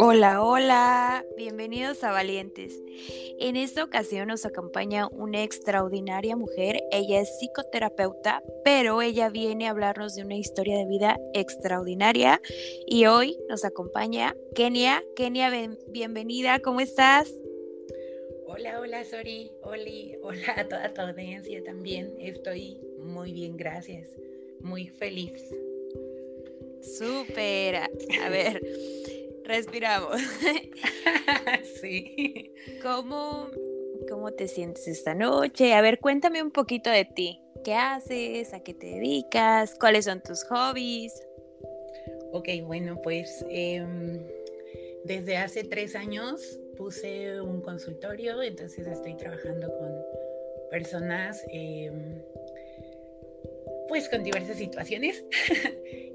Hola, hola, bienvenidos a Valientes. En esta ocasión nos acompaña una extraordinaria mujer. Ella es psicoterapeuta, pero ella viene a hablarnos de una historia de vida extraordinaria. Y hoy nos acompaña Kenia. Kenia, bienvenida, ¿cómo estás? Hola, hola, Sori, Oli, hola a toda tu audiencia también. Estoy muy bien, gracias. Muy feliz. Súper. A ver, respiramos. sí. ¿Cómo, ¿Cómo te sientes esta noche? A ver, cuéntame un poquito de ti. ¿Qué haces? ¿A qué te dedicas? ¿Cuáles son tus hobbies? Ok, bueno, pues em, desde hace tres años puse un consultorio, entonces estoy trabajando con personas em, pues con diversas situaciones.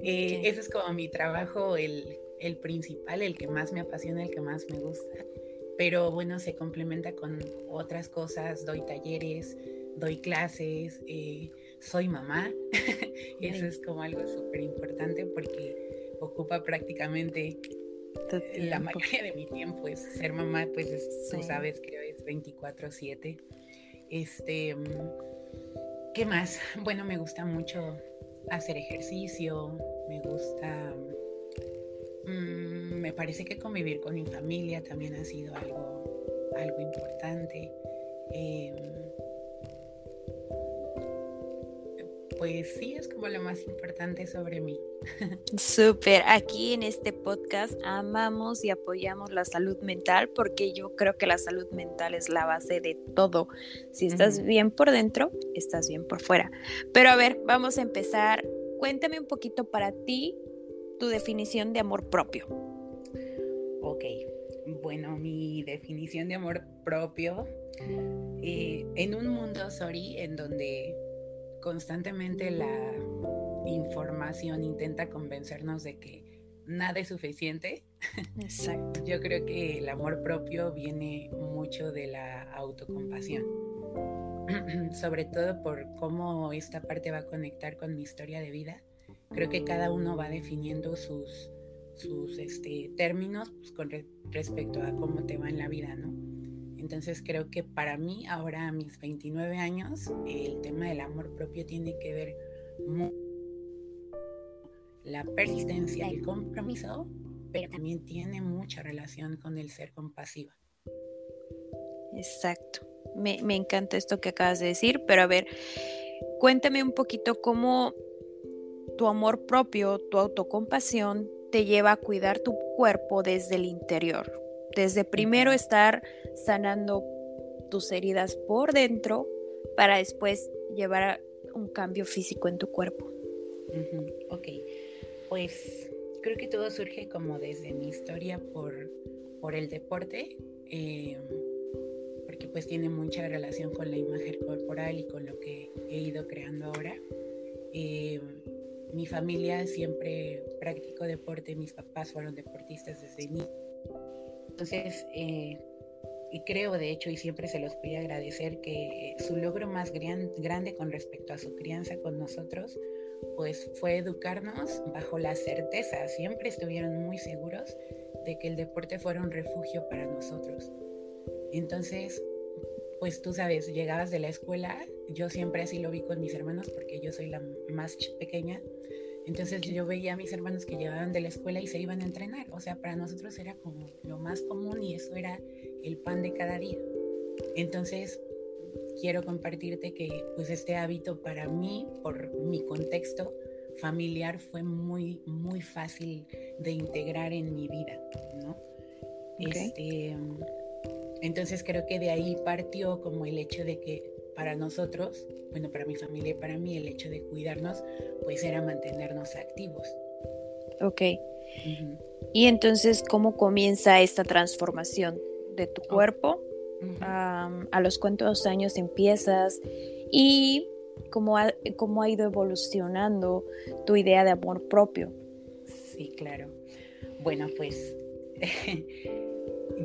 eh, Ese es como mi trabajo, el, el, principal, el que más me apasiona, el que más me gusta. Pero bueno, se complementa con otras cosas, doy talleres, doy clases, eh, soy mamá. Eso es como algo súper importante porque ocupa prácticamente la mayoría de mi tiempo. Es ser mamá, pues tú sabes, creo es 24/7. Este ¿Qué más? Bueno, me gusta mucho hacer ejercicio, me gusta, mm, me parece que convivir con mi familia también ha sido algo, algo importante. Em, pues sí, es como lo más importante sobre mí. Súper, aquí en este podcast amamos y apoyamos la salud mental porque yo creo que la salud mental es la base de todo. Si estás bien por dentro, estás bien por fuera. Pero a ver, vamos a empezar. Cuéntame un poquito para ti tu definición de amor propio. Ok, bueno, mi definición de amor propio, eh, en un mundo, sorry, en donde constantemente la información intenta convencernos de que nada es suficiente. Exacto. Yo creo que el amor propio viene mucho de la autocompasión. Sobre todo por cómo esta parte va a conectar con mi historia de vida. Creo que cada uno va definiendo sus, sus este, términos pues, con respecto a cómo te va en la vida, ¿no? Entonces creo que para mí, ahora a mis 29 años, el tema del amor propio tiene que ver mucho la persistencia, el compromiso, pero también tiene mucha relación con el ser compasiva. Exacto. Me, me, encanta esto que acabas de decir, pero a ver, cuéntame un poquito cómo tu amor propio, tu autocompasión te lleva a cuidar tu cuerpo desde el interior desde primero estar sanando tus heridas por dentro para después llevar un cambio físico en tu cuerpo. Ok, pues creo que todo surge como desde mi historia por, por el deporte, eh, porque pues tiene mucha relación con la imagen corporal y con lo que he ido creando ahora. Eh, mi familia siempre practicó deporte, mis papás fueron deportistas desde niño entonces, eh, y creo de hecho, y siempre se los voy a agradecer, que su logro más grande con respecto a su crianza con nosotros, pues fue educarnos bajo la certeza, siempre estuvieron muy seguros de que el deporte fuera un refugio para nosotros. Entonces, pues tú sabes, llegabas de la escuela, yo siempre así lo vi con mis hermanos porque yo soy la más pequeña, entonces yo veía a mis hermanos que llegaban de la escuela y se iban a entrenar. O sea, para nosotros era como lo más común y eso era el pan de cada día. Entonces quiero compartirte que pues este hábito para mí, por mi contexto familiar, fue muy, muy fácil de integrar en mi vida, ¿no? Este, entonces creo que de ahí partió como el hecho de que para nosotros, bueno, para mi familia y para mí, el hecho de cuidarnos, pues era mantenernos activos. Ok. Y entonces, ¿cómo comienza esta transformación de tu cuerpo? ¿A los cuántos años empiezas? Y cómo ha, cómo ha ido evolucionando tu idea de amor propio. Sí, claro. Bueno, pues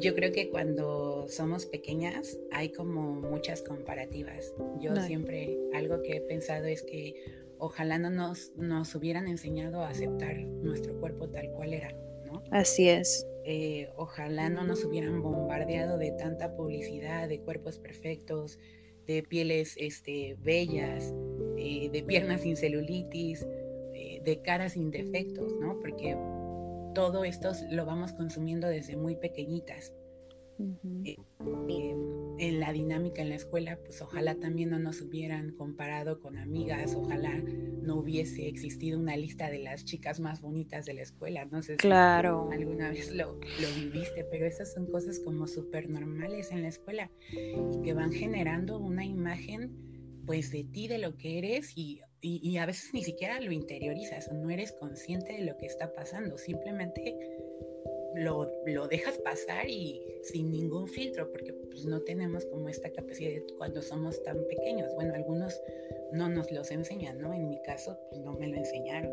yo creo que cuando somos pequeñas hay como muchas comparativas. Yo siempre algo que he pensado es que ojalá no nos, nos hubieran enseñado a aceptar nuestro cuerpo tal cual era, ¿no? Así es. Eh, ojalá no nos hubieran bombardeado de tanta publicidad, de cuerpos perfectos, de pieles este, bellas, eh, de piernas sin celulitis, eh, de caras sin defectos, ¿no? Porque todo esto lo vamos consumiendo desde muy pequeñitas. Eh, en la dinámica en la escuela, pues ojalá también no nos hubieran comparado con amigas, ojalá no hubiese existido una lista de las chicas más bonitas de la escuela, no sé si alguna vez lo, lo viviste, pero esas son cosas como súper normales en la escuela y que van generando una imagen pues de ti, de lo que eres y, y, a veces ni siquiera lo interiorizas, no eres consciente de lo que está pasando, simplemente lo, lo, dejas pasar y sin ningún filtro, porque pues no tenemos como esta capacidad cuando somos tan pequeños. Bueno, algunos no nos los enseñan, ¿no? En mi caso, pues no me lo enseñaron.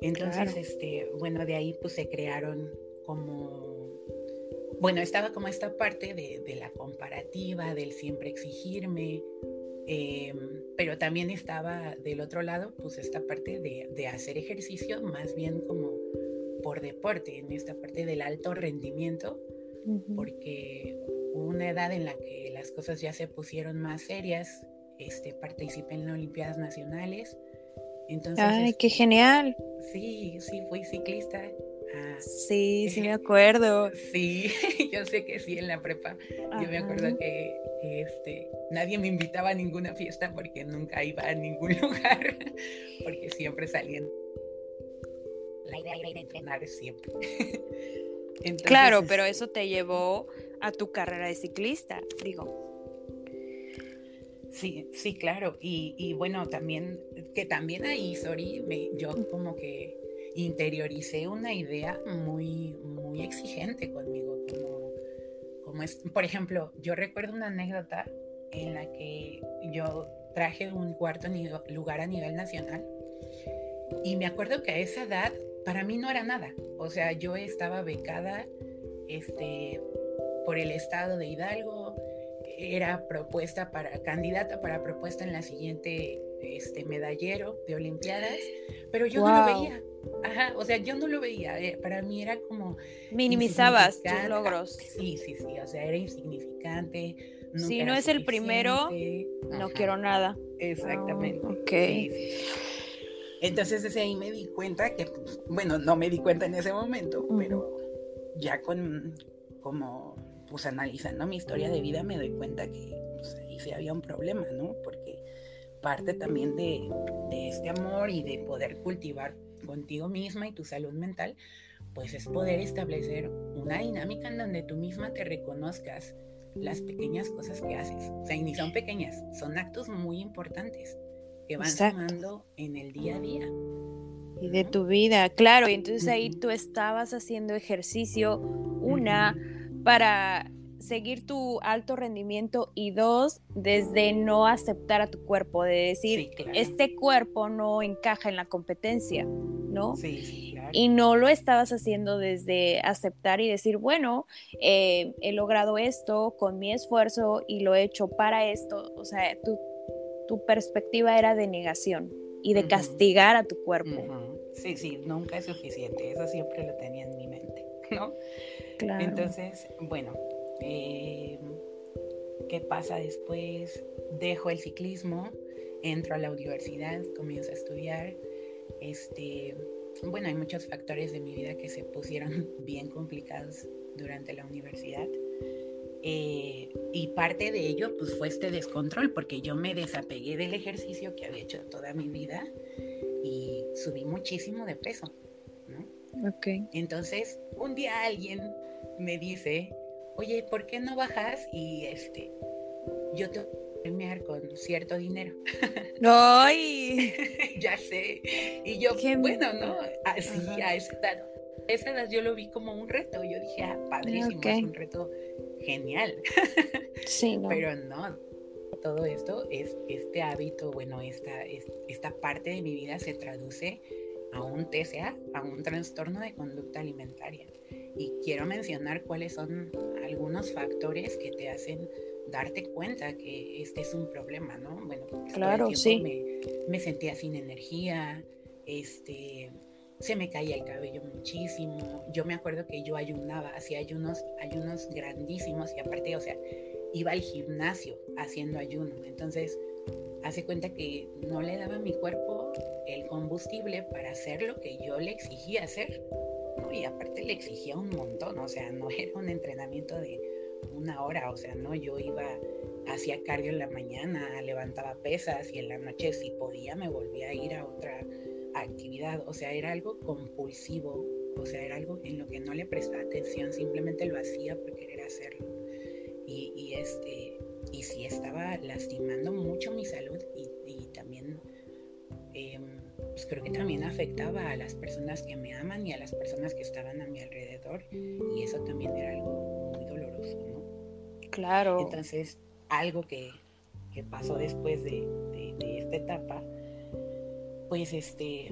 Entonces, este, bueno, de ahí pues se crearon como, bueno, estaba como esta parte de, de la comparativa, del siempre exigirme, eh, pero también estaba del otro lado, pues esta parte de, de hacer ejercicio más bien como por deporte, en esta parte del alto rendimiento, porque hubo una edad en la que las cosas ya se pusieron más serias, este, participé en las Olimpiadas Nacionales. Entonces, ¡Ay, qué genial! Sí, sí, fui ciclista. Ah, sí, sí me acuerdo. Sí, yo sé que sí, en la prepa. Yo me acuerdo que, este, nadie me invitaba a ninguna fiesta porque nunca iba a ningún lugar, porque siempre salían la idea era entrenar siempre. claro, pero eso te llevó a tu carrera de ciclista, digo. Sí, sí, claro. Y, bueno, también, que también ahí, sorry, me, yo como que interioricé una idea muy, muy exigente conmigo, como, como es, por ejemplo, yo recuerdo una anécdota en la que yo traje un cuarto lugar a nivel nacional y me acuerdo que a esa edad para mí no era nada. O sea, yo estaba becada este, por el estado de Hidalgo, era propuesta para, candidata para propuesta en la siguiente este, medallero de Olimpiadas, pero yo no lo veía. Ajá, o sea, yo no lo veía. Eh, para mí era como. Minimizabas tus logros. Sí, sí, sí. O sea, era insignificante. Si no es el primero, no quiero nada. Exactamente. Ah, ok. Entonces desde ahí me di cuenta que, pues, bueno, no me di cuenta en ese momento, pero ya con, como, pues analizando mi historia de vida me doy cuenta que pues, ahí sí había un problema, ¿no? Porque parte también de, de este amor y de poder cultivar contigo misma y tu salud mental, pues es poder establecer una dinámica en donde tú misma te reconozcas las pequeñas cosas que haces. O sea, y ni son pequeñas, son actos muy importantes que van sumando en el día a día. Y de tu vida, claro. Y entonces ahí tú estabas haciendo ejercicio, una, para seguir tu alto rendimiento y dos, desde no aceptar a tu cuerpo, de decir, este cuerpo no encaja en la competencia, ¿no? Sí, claro. Y no lo estabas haciendo desde aceptar y decir, bueno, eh, he logrado esto con mi esfuerzo y lo he hecho para esto, o sea, tú tu perspectiva era de negación y de castigar a tu cuerpo. Sí, sí, nunca es suficiente, eso siempre lo tenía en mi mente, ¿no? Claro. Entonces, bueno, eh, ¿qué pasa después? Dejo el ciclismo, entro a la universidad, comienzo a estudiar, este, bueno, hay muchos factores de mi vida que se pusieron bien complicados durante la universidad. Eh, y parte de ello pues fue este descontrol, porque yo me desapegué del ejercicio que había hecho toda mi vida y subí muchísimo de peso. ¿no? Okay. Entonces, un día alguien me dice, oye, ¿por qué no bajas? Y este, yo te voy a premiar con cierto dinero. ¡Ay! ya sé. Y yo, bueno, ¿no? Así, a esa edad. esa edad yo lo vi como un reto. Yo dije, ah, padrísimo, es un reto genial. Sí, Pero no, todo esto es este hábito, bueno, esta, esta parte de mi vida se traduce a un TCA, a un trastorno de conducta alimentaria. Y quiero mencionar cuáles son algunos factores que te hacen darte cuenta que este es un problema, ¿no? Bueno, claro, sí. Me, me, sentía sin energía, este, se me caía el cabello muchísimo. Yo me acuerdo que yo ayunaba, hacía ayunos, ayunos grandísimos y aparte, o sea, iba al gimnasio haciendo ayuno. Entonces, hace cuenta que no le daba a mi cuerpo el combustible para hacer lo que yo le exigía hacer. Y aparte le exigía un montón, o sea, no era un entrenamiento de una hora, o sea, no, yo iba, hacía cardio en la mañana, levantaba pesas y en la noche si podía me volvía a ir a otra actividad, o sea, era algo compulsivo, o sea, era algo en lo que no le prestaba atención, simplemente lo hacía por querer hacerlo. Y, este, y sí estaba lastimando mucho mi salud y, pues creo que también afectaba a las personas que me aman y a las personas que estaban a mi alrededor y eso también era algo muy doloroso, ¿no? Claro. Entonces, algo que, pasó después de, de esta etapa pues este,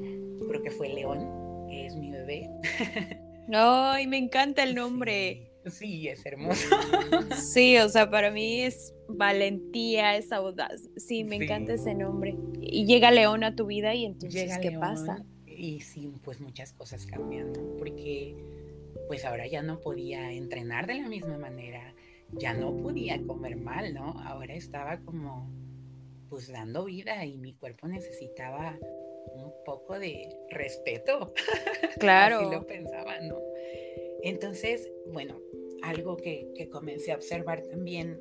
creo que fue León, que es mi bebé. Ay, me encanta el nombre. Sí, es hermoso. Sí, o sea, para mí es valentía, es audaz. Sí, me encanta ese nombre. Y llega León a tu vida y entonces, ¿qué pasa? Y sí, pues muchas cosas cambian, ¿no? Porque pues ahora ya no podía entrenar de la misma manera, ya no podía comer mal, ¿no? Ahora estaba como pues dando vida y mi cuerpo necesitaba un poco de respeto. Claro. Así lo pensaba, ¿no? Entonces, bueno, algo que, comencé a observar también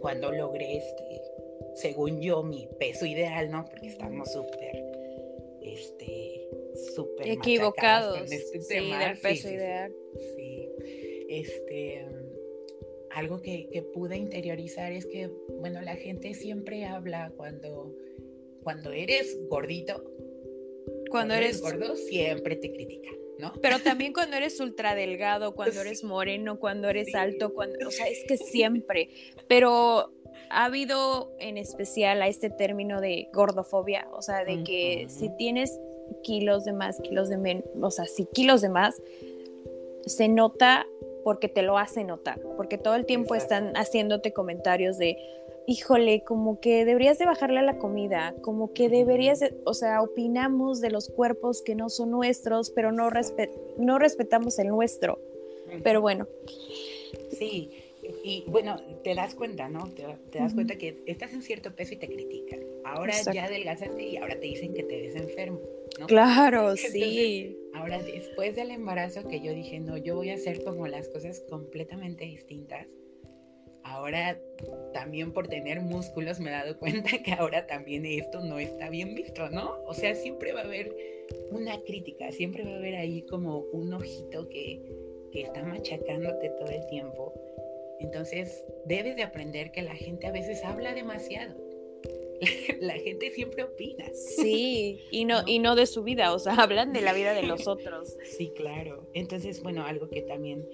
cuando logré este, según yo, mi peso ideal, ¿no? Porque estamos súper, este, súper equivocados este sí, del peso ideal. Sí, este, algo que, que, pude interiorizar es que, bueno, la gente siempre habla cuando cuando eres gordito, cuando, eres, gordo, siempre te critican. ¿No? Pero también cuando eres ultra delgado, cuando eres moreno, cuando eres alto, cuando, o sea, es que siempre. Pero ha habido en especial a este término de gordofobia, o sea, de que si tienes kilos de más, kilos de menos, o sea, si kilos de más, se nota porque te lo hace notar, porque todo el tiempo están haciéndote comentarios de, híjole, como que deberías de bajarle a la comida, como que deberías, o sea, opinamos de los cuerpos que no son nuestros, pero no, no respetamos el nuestro. Pero bueno. Sí, y bueno, te das cuenta, ¿no? Te, das cuenta que estás en cierto peso y te critican. Ahora ya adelgazaste y ahora te dicen que te ves enfermo. ¿no? Claro, sí. Ahora, después del embarazo que yo dije, no, yo voy a hacer como las cosas completamente distintas ahora también por tener músculos me he dado cuenta que ahora también esto no está bien visto, ¿no? O sea, siempre va a haber una crítica, siempre va a haber ahí como un ojito que, que está machacándote todo el tiempo. Entonces, debes de aprender que la gente a veces habla demasiado. La, gente siempre opina. Sí, y no, y no de su vida, o sea, hablan de la vida de los otros. Sí, claro. Entonces, bueno, algo que también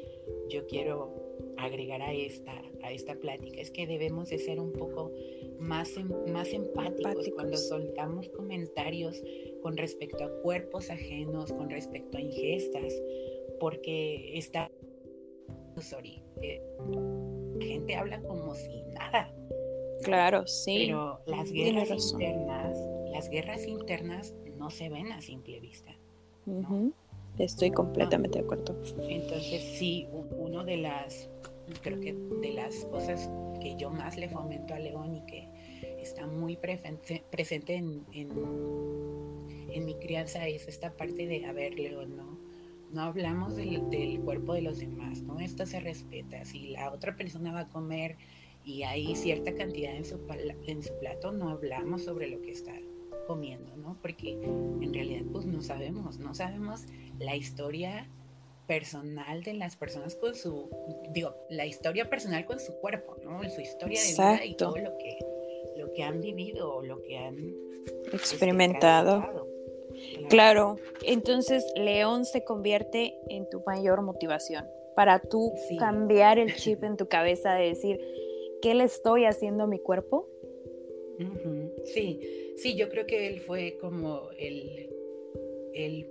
yo quiero agregar a esta, a esta plática es que debemos de ser un poco más, em, más empáticos, cuando soltamos comentarios con respecto a cuerpos ajenos, con respecto a ingestas, porque está, sorry, eh, gente habla como si nada. Claro, sí. Pero las guerras internas, las guerras internas no se ven a simple vista. Estoy completamente de acuerdo. Entonces sí, uno de las creo que de las cosas que yo más le fomento a León y que está muy presente en, en, mi crianza es esta parte de, a ver, León, no, no hablamos del, del, cuerpo de los demás, ¿no? Esto se respeta. Si la otra persona va a comer y hay cierta cantidad en su, en su plato, no hablamos sobre lo que está comiendo, ¿no? Porque en realidad pues no sabemos, no sabemos la historia personal de las personas con su, digo, la historia personal con su cuerpo, ¿no? Su historia de vida y todo lo que, lo que han vivido o lo que han este, experimentado. claro. entonces León se convierte en tu mayor motivación para tú cambiar el chip en tu cabeza de decir, ¿qué le estoy haciendo a mi cuerpo? Sí, sí, yo creo que él fue como el, el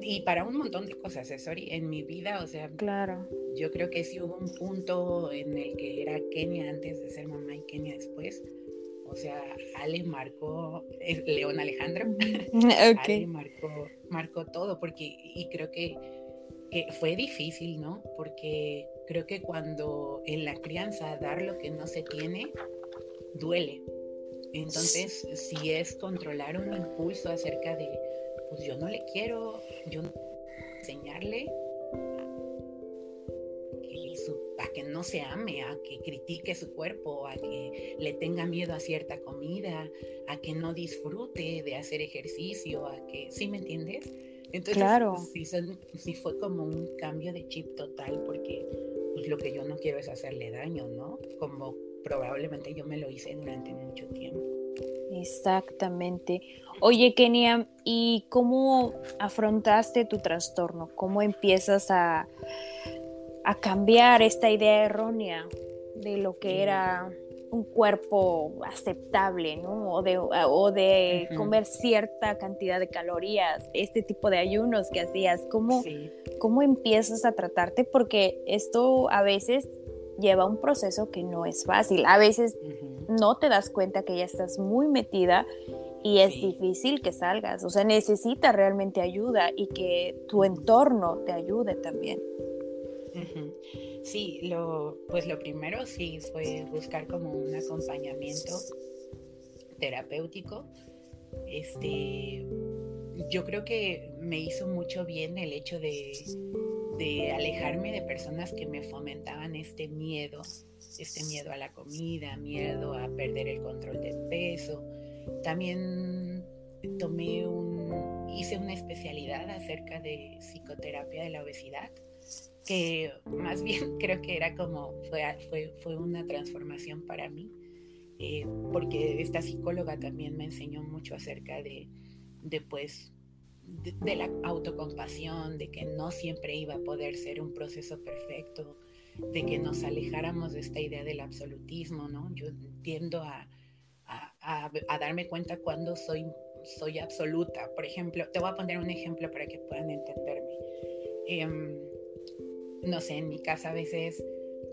y para un montón de cosas, ¿eh? sorry, en mi vida, o sea, claro. yo creo que sí hubo un punto en el que era Kenia antes de ser mamá y Kenia después. O sea, Ale marcó, León Alejandro, Ale marcó marcó todo, porque, y creo que, que fue difícil, ¿no? Porque creo que cuando en la crianza dar lo que no se tiene, duele. Entonces, si es controlar un impulso acerca de, pues yo no le quiero, yo no enseñarle a que no se ame, a que critique su cuerpo, a que le tenga miedo a cierta comida, a que no disfrute de hacer ejercicio, a que, ¿sí me entiendes? Entonces, claro. sí, fue como un cambio de chip total porque pues, lo que yo no quiero es hacerle daño, ¿no? Como probablemente yo me lo hice durante mucho tiempo. Exactamente. Oye, Kenia, ¿y cómo afrontaste tu trastorno? ¿Cómo empiezas a, a cambiar esta idea errónea de lo que era un cuerpo aceptable, ¿no? O de, o de comer cierta cantidad de calorías, este tipo de ayunos que hacías, ¿cómo, ¿cómo empiezas a tratarte? Porque esto a veces lleva un proceso que no es fácil, a veces no te das cuenta que ya estás muy metida y es difícil que salgas, o sea, necesitas realmente ayuda y que tu entorno te ayude también. Sí, lo, pues lo primero sí fue buscar como un acompañamiento terapéutico. Este, yo creo que me hizo mucho bien el hecho de, de alejarme de personas que me fomentaban este miedo, este miedo a la comida, miedo a perder el control del peso. También tomé un, hice una especialidad acerca de psicoterapia de la obesidad que más bien creo que era como, fue, fue, fue una transformación para mí, eh, porque esta psicóloga también me enseñó mucho acerca de, de pues, de, la autocompasión, de que no siempre iba a poder ser un proceso perfecto, de que nos alejáramos de esta idea del absolutismo, ¿no? Yo tiendo a, a, a, darme cuenta cuando soy, soy absoluta. Por ejemplo, te voy a poner un ejemplo para que puedan entenderme. Eh, no sé, en mi casa a veces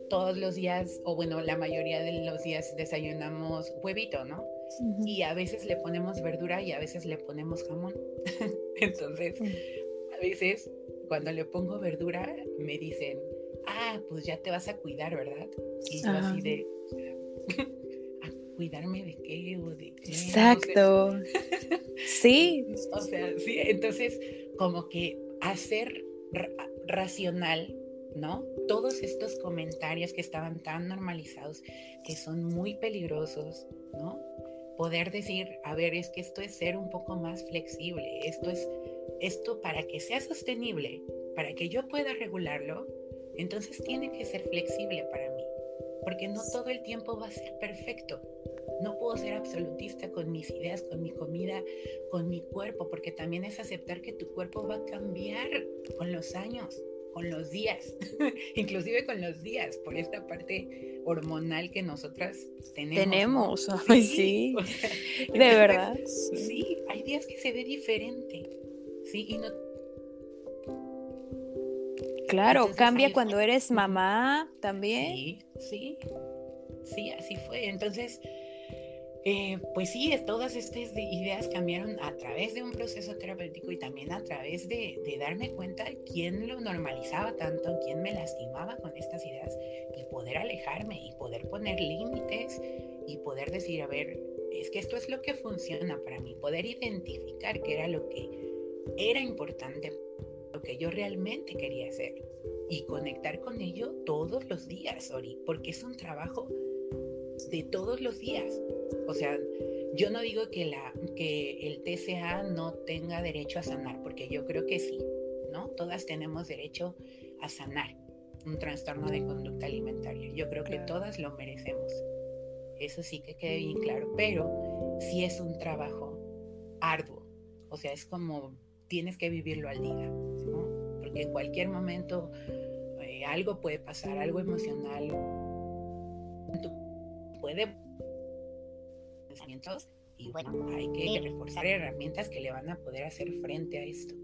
todos los días, o bueno, la mayoría de los días desayunamos huevito, ¿no? Y a veces le ponemos verdura y a veces le ponemos jamón. Entonces, a veces cuando le pongo verdura me dicen, ah, pues ya te vas a cuidar, ¿verdad? Y yo así de, ¿a cuidarme de qué o de qué? Exacto. sí. O sea, sí, entonces como que hacer racional ¿no? Todos estos comentarios que estaban tan normalizados, que son muy peligrosos, ¿no? Poder decir, a ver, es que esto es ser un poco más flexible, esto es, esto para que sea sostenible, para que yo pueda regularlo, entonces tiene que ser flexible para mí, porque no todo el tiempo va a ser perfecto. No puedo ser absolutista con mis ideas, con mi comida, con mi cuerpo, porque también es aceptar que tu cuerpo va a cambiar con los años con los días, inclusive con los días, por esta parte hormonal que nosotras tenemos. Tenemos, Ay, sí, de verdad. Sí, hay días que se ve diferente, sí, y no... Claro, cambia cuando eres mamá también. Sí, sí, sí, así fue. Entonces, eh, pues sí, todas estas ideas cambiaron a través de un proceso terapéutico y también a través de, darme cuenta de quién lo normalizaba tanto, quién me lastimaba con estas ideas y poder alejarme y poder poner límites y poder decir, a ver, es que esto es lo que funciona para mí, poder identificar qué era lo que era importante, lo que yo realmente quería hacer y conectar con ello todos los días, Ori, porque es un trabajo de todos los días. O sea, yo no digo que, la, que el TCA no tenga derecho a sanar, porque yo creo que sí, ¿no? Todas tenemos derecho a sanar un trastorno de conducta alimentaria. Yo creo que todas lo merecemos. Eso sí que quede bien claro, pero sí es un trabajo arduo. O sea, es como tienes que vivirlo al día, ¿no? Porque en cualquier momento eh, algo puede pasar, algo emocional puede pensamientos y bueno, hay que reforzar herramientas que le van a poder hacer frente a esto.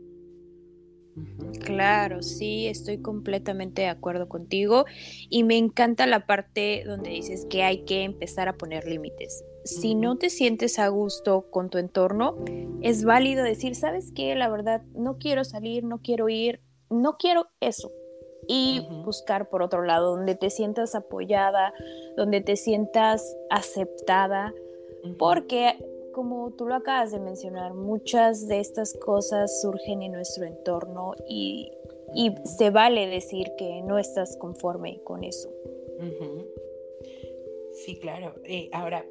Claro, sí, estoy completamente de acuerdo contigo y me encanta la parte donde dices que hay que empezar a poner límites. si no te sientes a gusto con tu entorno, es válido decir, ¿sabes qué? La verdad, no quiero salir, no quiero ir, no quiero eso. Y buscar por otro lado, donde te sientas apoyada, donde te sientas aceptada, porque como tú lo acabas de mencionar, muchas de estas cosas surgen en nuestro entorno y, se vale decir que no estás conforme con eso. Sí, claro. Eh, ahora,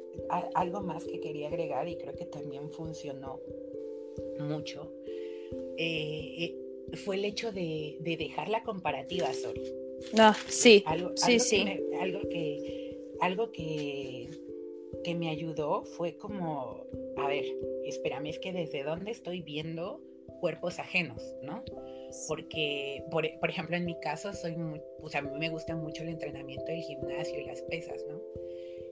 algo más que quería agregar y creo que también funcionó mucho eh, eh, fue el hecho de, dejar la comparativa, Sori. No, sí, sí, sí. algo que, algo que, que me ayudó fue como, a ver, espérame, es que desde dónde estoy viendo cuerpos ajenos, ¿no? Porque, por, por, ejemplo, en mi caso, soy muy, pues a mí me gusta mucho el entrenamiento del gimnasio y las pesas, ¿no?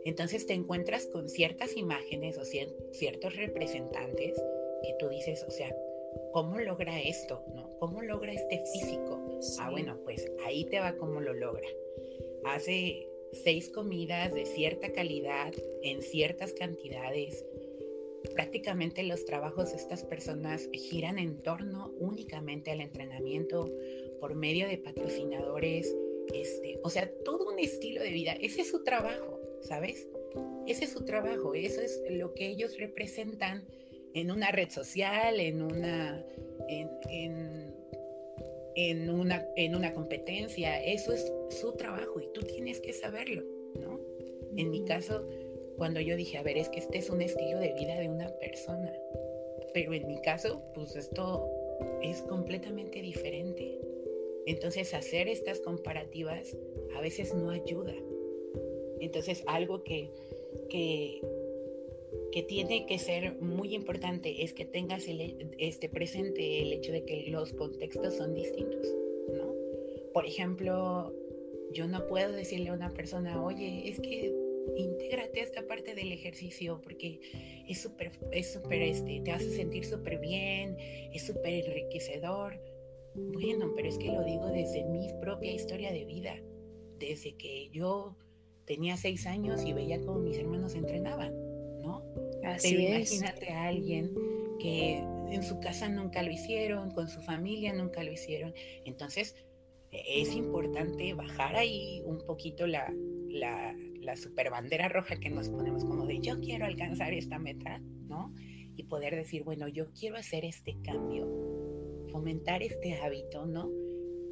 Entonces te encuentras con ciertas imágenes o ciertos representantes que tú dices, o sea, ¿cómo logra esto? ¿no? ¿Cómo logra este físico? Ah, bueno, pues ahí te va cómo lo logra. Hace seis comidas de cierta calidad, en ciertas cantidades. Prácticamente los trabajos de estas personas giran en torno únicamente al entrenamiento por medio de patrocinadores, este, o sea, todo un estilo de vida. Ese es su trabajo. ¿sabes? Ese es su trabajo, eso es lo que ellos representan en una red social, en una, en, una, en una competencia, eso es su trabajo y tú tienes que saberlo, ¿no? En mi caso, cuando yo dije, a ver, es que este es un estilo de vida de una persona, pero en mi caso, pues esto es completamente diferente. Entonces, hacer estas comparativas a veces no ayuda. Entonces, algo que, que, tiene que ser muy importante es que tengas este presente el hecho de que los contextos son distintos, ¿no? Por ejemplo, yo no puedo decirle a una persona, oye, es que intégrate a esta parte del ejercicio porque es súper, es súper, este, te hace sentir súper bien, es súper enriquecedor. Bueno, pero es que lo digo desde mi propia historia de vida, desde que yo tenía seis años y veía cómo mis hermanos entrenaban. Así Pero imagínate a alguien que en su casa nunca lo hicieron, con su familia nunca lo hicieron. Entonces, es importante bajar ahí un poquito la, la, la super bandera roja que nos ponemos como de yo quiero alcanzar esta meta, ¿no? Y poder decir, bueno, yo quiero hacer este cambio, fomentar este hábito, ¿no?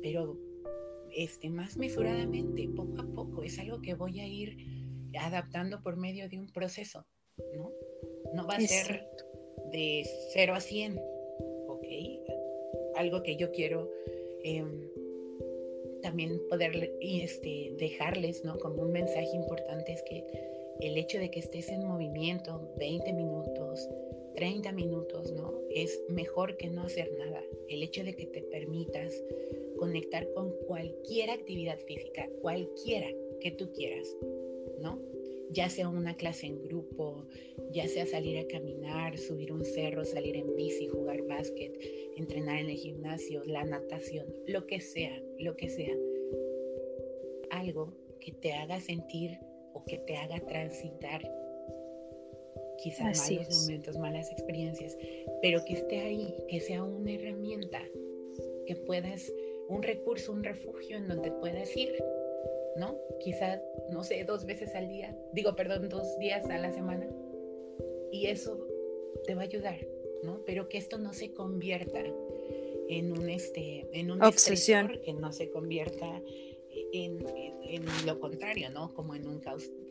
Pero este, más mesuradamente, poco a poco. Es algo que voy a ir adaptando por medio de un proceso, ¿no? No va a ser de 0 a 100, ¿ok? Algo que yo quiero em, también poder este, dejarles, ¿no? Como un mensaje importante es que el hecho de que estés en movimiento 20 minutos, 30 minutos, ¿no? Es mejor que no hacer nada. El hecho de que te permitas conectar con cualquier actividad física, cualquiera que tú quieras, ¿no? Ya sea una clase en grupo, ya sea salir a caminar, subir un cerro, salir en bici, jugar básquet, entrenar en el gimnasio, la natación, lo que sea, lo que sea. Algo que te haga sentir o que te haga transitar quizás malos momentos, malas experiencias, pero que esté ahí, que sea una herramienta, que puedas, un recurso, un refugio en donde puedas ir, ¿no? Quizás, no sé, dos veces al día, digo, perdón, dos días a la semana, y eso te va a ayudar, ¿no? Pero que esto no se convierta en un, este, en una obsesión, que no se convierta en, lo contrario, ¿no? Como en un,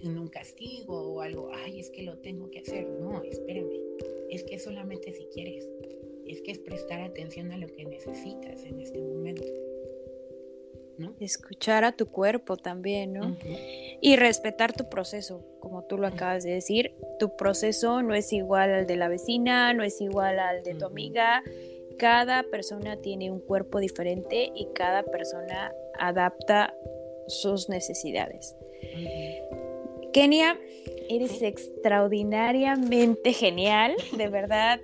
en un castigo o algo, ay, es que lo tengo que hacer. No, espérame, es que solamente si quieres, es que es prestar atención a lo que necesitas en este momento. ¿No? Escuchar a tu cuerpo también, ¿no? Y respetar tu proceso, como tú lo acabas de decir, tu proceso no es igual al de la vecina, no es igual al de tu amiga. Cada persona tiene un cuerpo diferente y cada persona adapta sus necesidades. Kenia, eres extraordinariamente genial, de verdad.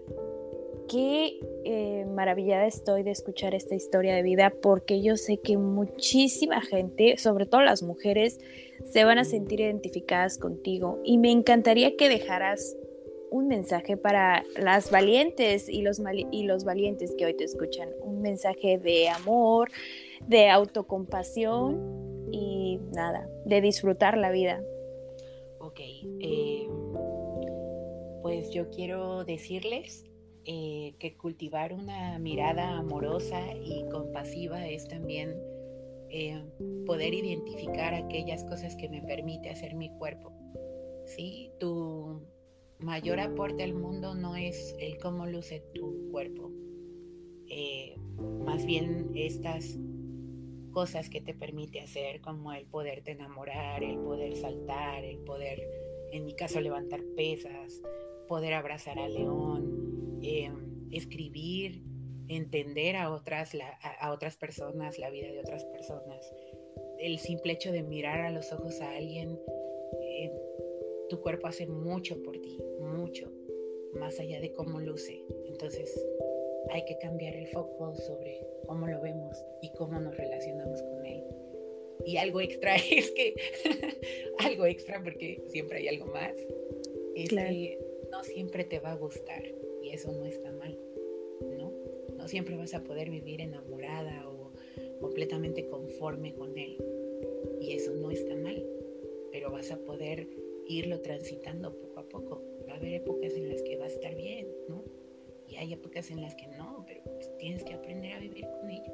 qué eh, maravillada estoy de escuchar esta historia de vida porque yo sé que muchísima gente, sobre todo las mujeres, se van a sentir identificadas contigo y me encantaría que dejaras un mensaje para las valientes y los, y los valientes que hoy te escuchan, un mensaje de amor, de autocompasión y nada, de disfrutar la vida. Ok, eh, pues yo quiero decirles eh, que cultivar una mirada amorosa y compasiva es también eh, poder identificar aquellas cosas que me permite hacer mi cuerpo. ¿sí? Tu mayor aporte al mundo no es el cómo luce tu cuerpo, eh, más bien estas cosas que te permite hacer, como el poderte enamorar, el poder saltar, el poder, en mi caso, levantar pesas, poder abrazar al león, Em, escribir, entender a otras, a, otras personas, la vida de otras personas. El simple hecho de mirar a los ojos a alguien, em, tu cuerpo hace mucho por ti, mucho, más allá de cómo luce. Entonces hay que cambiar el foco sobre cómo lo vemos y cómo nos relacionamos con él. Y algo extra es que, algo extra porque siempre hay algo más, es que no siempre te va a gustar y eso no está mal, ¿no? No siempre vas a poder vivir enamorada o completamente conforme con él y eso no está mal, pero vas a poder irlo transitando poco a poco. Va a haber épocas en las que va a estar bien, ¿no? Y hay épocas en las que no, pero pues tienes que aprender a vivir con ello.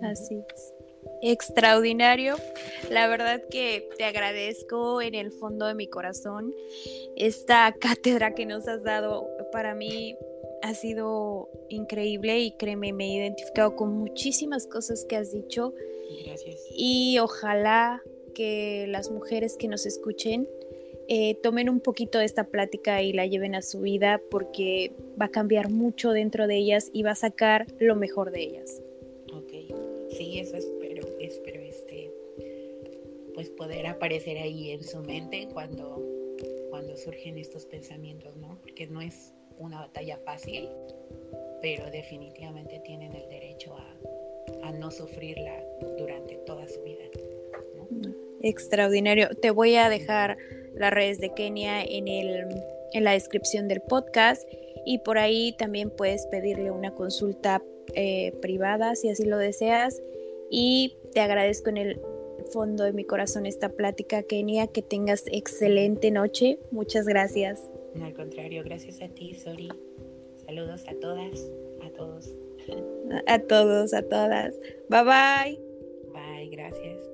Así es. Extraordinario. La verdad que te agradezco en el fondo de mi corazón esta cátedra que nos has dado para mí ha sido increíble y créeme, me he identificado con muchísimas cosas que has dicho. Gracias. Y ojalá que las mujeres que nos escuchen eh, tomen un poquito de esta plática y la lleven a su vida porque va a cambiar mucho dentro de ellas y va a sacar lo mejor de ellas. Ok, sí, eso espero, espero este, pues poder aparecer ahí en su mente cuando, cuando surgen estos pensamientos, ¿no? Porque no es una batalla fácil, pero definitivamente tienen el derecho a, no sufrirla durante toda su vida. Extraordinario. Te voy a dejar las redes de Kenia en, el, en la descripción del podcast y por ahí también puedes pedirle una consulta eh, privada si así lo deseas. Y te agradezco en el fondo de mi corazón esta plática, Kenia. Que tengas excelente noche. Muchas gracias. No, al contrario, gracias a ti, Sori. Saludos a todas, a todos. A todos, a todas. Bye bye. Bye, gracias.